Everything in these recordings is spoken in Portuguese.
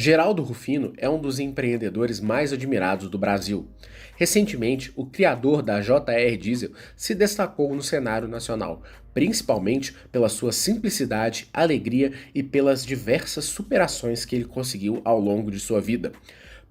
Geraldo Rufino é um dos empreendedores mais admirados do Brasil. Recentemente, o criador da JR Diesel se destacou no cenário nacional, principalmente pela sua simplicidade, alegria e pelas diversas superações que ele conseguiu ao longo de sua vida.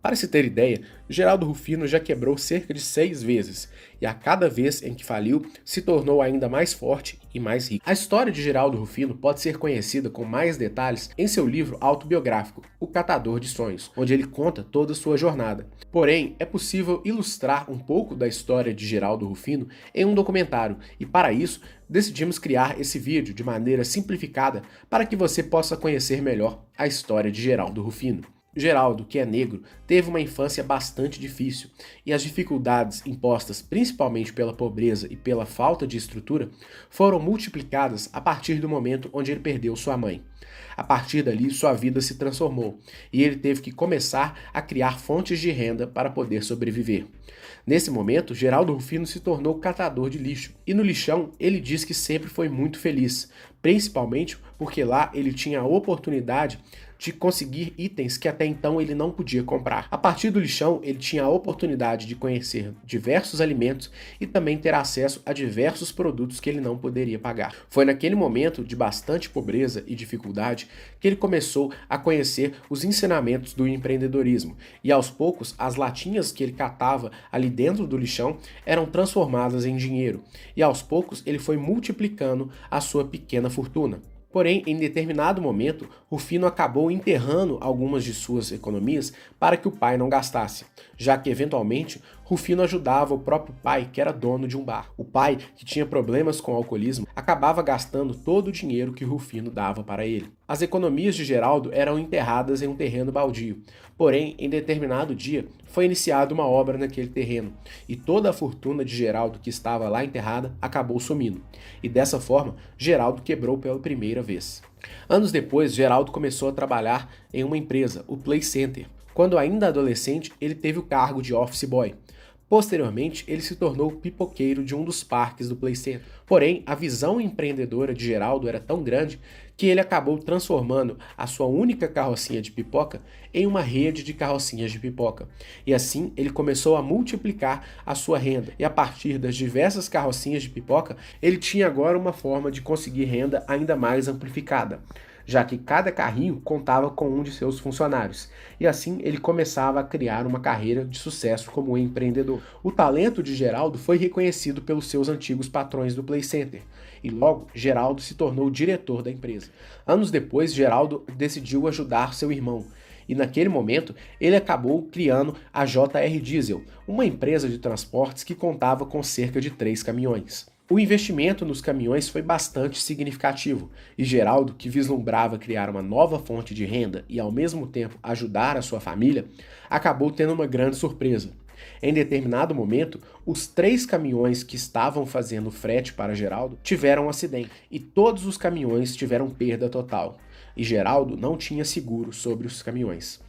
Para se ter ideia, Geraldo Rufino já quebrou cerca de seis vezes, e a cada vez em que faliu, se tornou ainda mais forte e mais rico. A história de Geraldo Rufino pode ser conhecida com mais detalhes em seu livro autobiográfico, O Catador de Sonhos, onde ele conta toda a sua jornada. Porém, é possível ilustrar um pouco da história de Geraldo Rufino em um documentário, e para isso, decidimos criar esse vídeo de maneira simplificada para que você possa conhecer melhor a história de Geraldo Rufino. Geraldo, que é negro, teve uma infância bastante difícil e as dificuldades impostas principalmente pela pobreza e pela falta de estrutura foram multiplicadas a partir do momento onde ele perdeu sua mãe. A partir dali, sua vida se transformou e ele teve que começar a criar fontes de renda para poder sobreviver. Nesse momento, Geraldo Rufino se tornou catador de lixo e no lixão ele diz que sempre foi muito feliz, principalmente porque lá ele tinha a oportunidade de conseguir itens que até então ele não podia comprar. A partir do lixão, ele tinha a oportunidade de conhecer diversos alimentos e também ter acesso a diversos produtos que ele não poderia pagar. Foi naquele momento de bastante pobreza e dificuldade que ele começou a conhecer os ensinamentos do empreendedorismo e aos poucos as latinhas que ele catava ali dentro do lixão eram transformadas em dinheiro e aos poucos ele foi multiplicando a sua pequena fortuna. Porém, em determinado momento, Rufino acabou enterrando algumas de suas economias para que o pai não gastasse, já que eventualmente Rufino ajudava o próprio pai, que era dono de um bar. O pai, que tinha problemas com o alcoolismo, acabava gastando todo o dinheiro que Rufino dava para ele. As economias de Geraldo eram enterradas em um terreno baldio. Porém, em determinado dia, foi iniciada uma obra naquele terreno, e toda a fortuna de Geraldo que estava lá enterrada acabou sumindo. E dessa forma, Geraldo quebrou pela primeira vez. Anos depois, Geraldo começou a trabalhar em uma empresa, o Play Center. Quando ainda adolescente, ele teve o cargo de office boy. Posteriormente, ele se tornou pipoqueiro de um dos parques do Play Center. Porém, a visão empreendedora de Geraldo era tão grande que ele acabou transformando a sua única carrocinha de pipoca em uma rede de carrocinhas de pipoca. E assim, ele começou a multiplicar a sua renda. E a partir das diversas carrocinhas de pipoca, ele tinha agora uma forma de conseguir renda ainda mais amplificada já que cada carrinho contava com um de seus funcionários, e assim ele começava a criar uma carreira de sucesso como empreendedor. O talento de Geraldo foi reconhecido pelos seus antigos patrões do Play Center, e logo Geraldo se tornou diretor da empresa. Anos depois, Geraldo decidiu ajudar seu irmão, e naquele momento ele acabou criando a JR Diesel, uma empresa de transportes que contava com cerca de três caminhões. O investimento nos caminhões foi bastante significativo, e Geraldo, que vislumbrava criar uma nova fonte de renda e ao mesmo tempo ajudar a sua família, acabou tendo uma grande surpresa. Em determinado momento, os três caminhões que estavam fazendo frete para Geraldo tiveram um acidente e todos os caminhões tiveram perda total. E Geraldo não tinha seguro sobre os caminhões.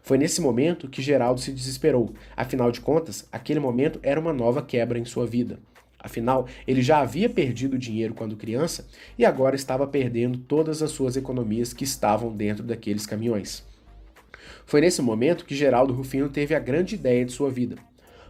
Foi nesse momento que Geraldo se desesperou, afinal de contas, aquele momento era uma nova quebra em sua vida. Afinal, ele já havia perdido dinheiro quando criança e agora estava perdendo todas as suas economias que estavam dentro daqueles caminhões. Foi nesse momento que Geraldo Rufino teve a grande ideia de sua vida.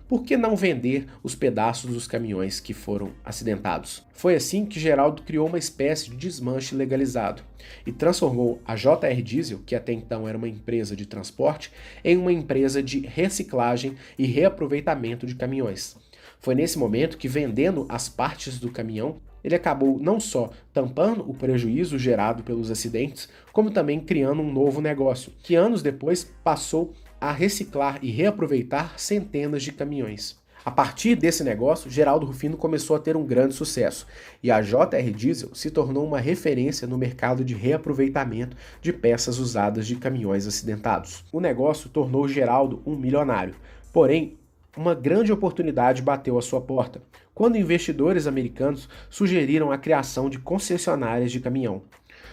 Por que não vender os pedaços dos caminhões que foram acidentados? Foi assim que Geraldo criou uma espécie de desmanche legalizado e transformou a JR Diesel, que até então era uma empresa de transporte, em uma empresa de reciclagem e reaproveitamento de caminhões. Foi nesse momento que, vendendo as partes do caminhão, ele acabou não só tampando o prejuízo gerado pelos acidentes, como também criando um novo negócio, que anos depois passou a reciclar e reaproveitar centenas de caminhões. A partir desse negócio, Geraldo Rufino começou a ter um grande sucesso e a JR Diesel se tornou uma referência no mercado de reaproveitamento de peças usadas de caminhões acidentados. O negócio tornou Geraldo um milionário, porém uma grande oportunidade bateu à sua porta, quando investidores americanos sugeriram a criação de concessionárias de caminhão.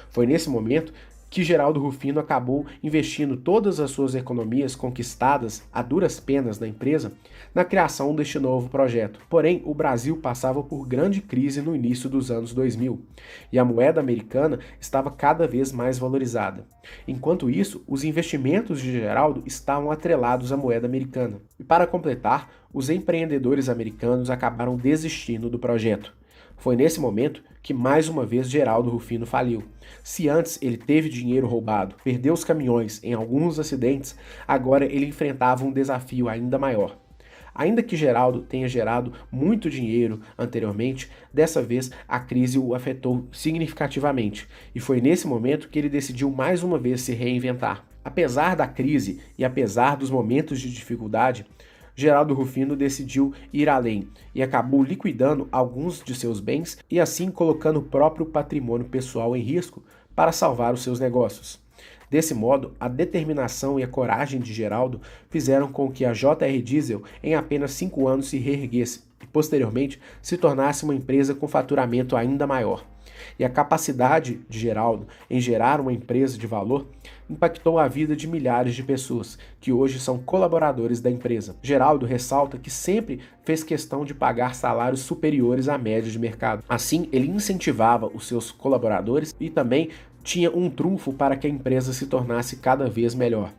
Foi nesse momento que Geraldo Rufino acabou investindo todas as suas economias conquistadas a duras penas na empresa na criação deste novo projeto. Porém, o Brasil passava por grande crise no início dos anos 2000 e a moeda americana estava cada vez mais valorizada. Enquanto isso, os investimentos de Geraldo estavam atrelados à moeda americana. Para completar, os empreendedores americanos acabaram desistindo do projeto. Foi nesse momento que mais uma vez Geraldo Rufino faliu. Se antes ele teve dinheiro roubado, perdeu os caminhões em alguns acidentes, agora ele enfrentava um desafio ainda maior. Ainda que Geraldo tenha gerado muito dinheiro anteriormente, dessa vez a crise o afetou significativamente e foi nesse momento que ele decidiu mais uma vez se reinventar. Apesar da crise e apesar dos momentos de dificuldade, Geraldo Rufino decidiu ir além e acabou liquidando alguns de seus bens e assim colocando o próprio patrimônio pessoal em risco para salvar os seus negócios. Desse modo, a determinação e a coragem de Geraldo fizeram com que a JR Diesel em apenas cinco anos se reerguesse posteriormente se tornasse uma empresa com faturamento ainda maior. E a capacidade de Geraldo em gerar uma empresa de valor impactou a vida de milhares de pessoas, que hoje são colaboradores da empresa. Geraldo ressalta que sempre fez questão de pagar salários superiores à média de mercado. Assim, ele incentivava os seus colaboradores e também tinha um trunfo para que a empresa se tornasse cada vez melhor.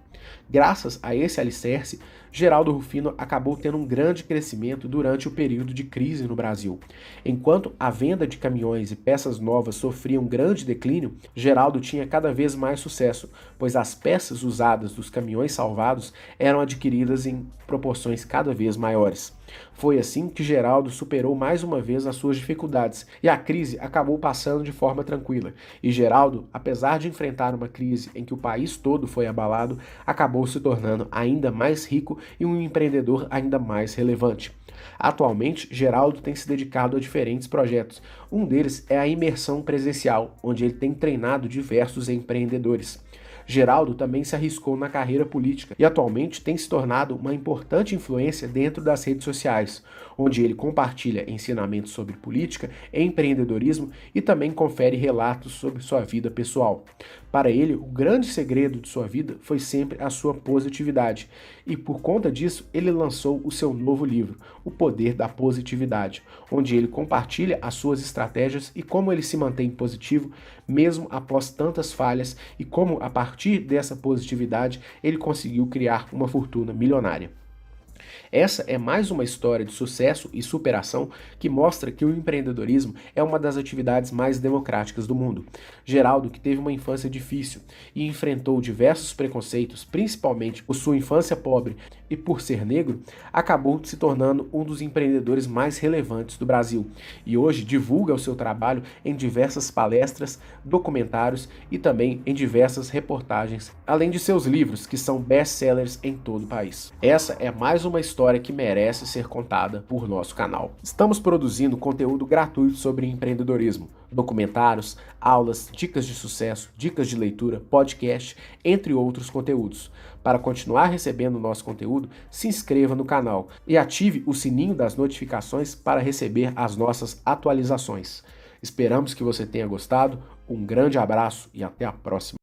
Graças a esse alicerce, Geraldo Rufino acabou tendo um grande crescimento durante o período de crise no Brasil. Enquanto a venda de caminhões e peças novas sofria um grande declínio, Geraldo tinha cada vez mais sucesso, pois as peças usadas dos caminhões salvados eram adquiridas em proporções cada vez maiores. Foi assim que Geraldo superou mais uma vez as suas dificuldades e a crise acabou passando de forma tranquila. E Geraldo, apesar de enfrentar uma crise em que o país todo foi abalado, acabou se tornando ainda mais rico e um empreendedor ainda mais relevante. Atualmente, Geraldo tem se dedicado a diferentes projetos. Um deles é a imersão presencial, onde ele tem treinado diversos empreendedores. Geraldo também se arriscou na carreira política e atualmente tem se tornado uma importante influência dentro das redes sociais, onde ele compartilha ensinamentos sobre política, empreendedorismo e também confere relatos sobre sua vida pessoal. Para ele, o grande segredo de sua vida foi sempre a sua positividade, e por conta disso, ele lançou o seu novo livro, O Poder da Positividade, onde ele compartilha as suas estratégias e como ele se mantém positivo mesmo após tantas falhas e como a partir dessa positividade ele conseguiu criar uma fortuna milionária. Essa é mais uma história de sucesso e superação que mostra que o empreendedorismo é uma das atividades mais democráticas do mundo. Geraldo, que teve uma infância difícil e enfrentou diversos preconceitos, principalmente por sua infância pobre e por ser negro, acabou se tornando um dos empreendedores mais relevantes do Brasil e hoje divulga o seu trabalho em diversas palestras, documentários e também em diversas reportagens, além de seus livros que são best-sellers em todo o país. Essa é mais uma história que merece ser contada por nosso canal. Estamos produzindo conteúdo gratuito sobre empreendedorismo, documentários, aulas, dicas de sucesso, dicas de leitura, podcast, entre outros conteúdos. Para continuar recebendo nosso conteúdo, se inscreva no canal e ative o sininho das notificações para receber as nossas atualizações. Esperamos que você tenha gostado. Um grande abraço e até a próxima.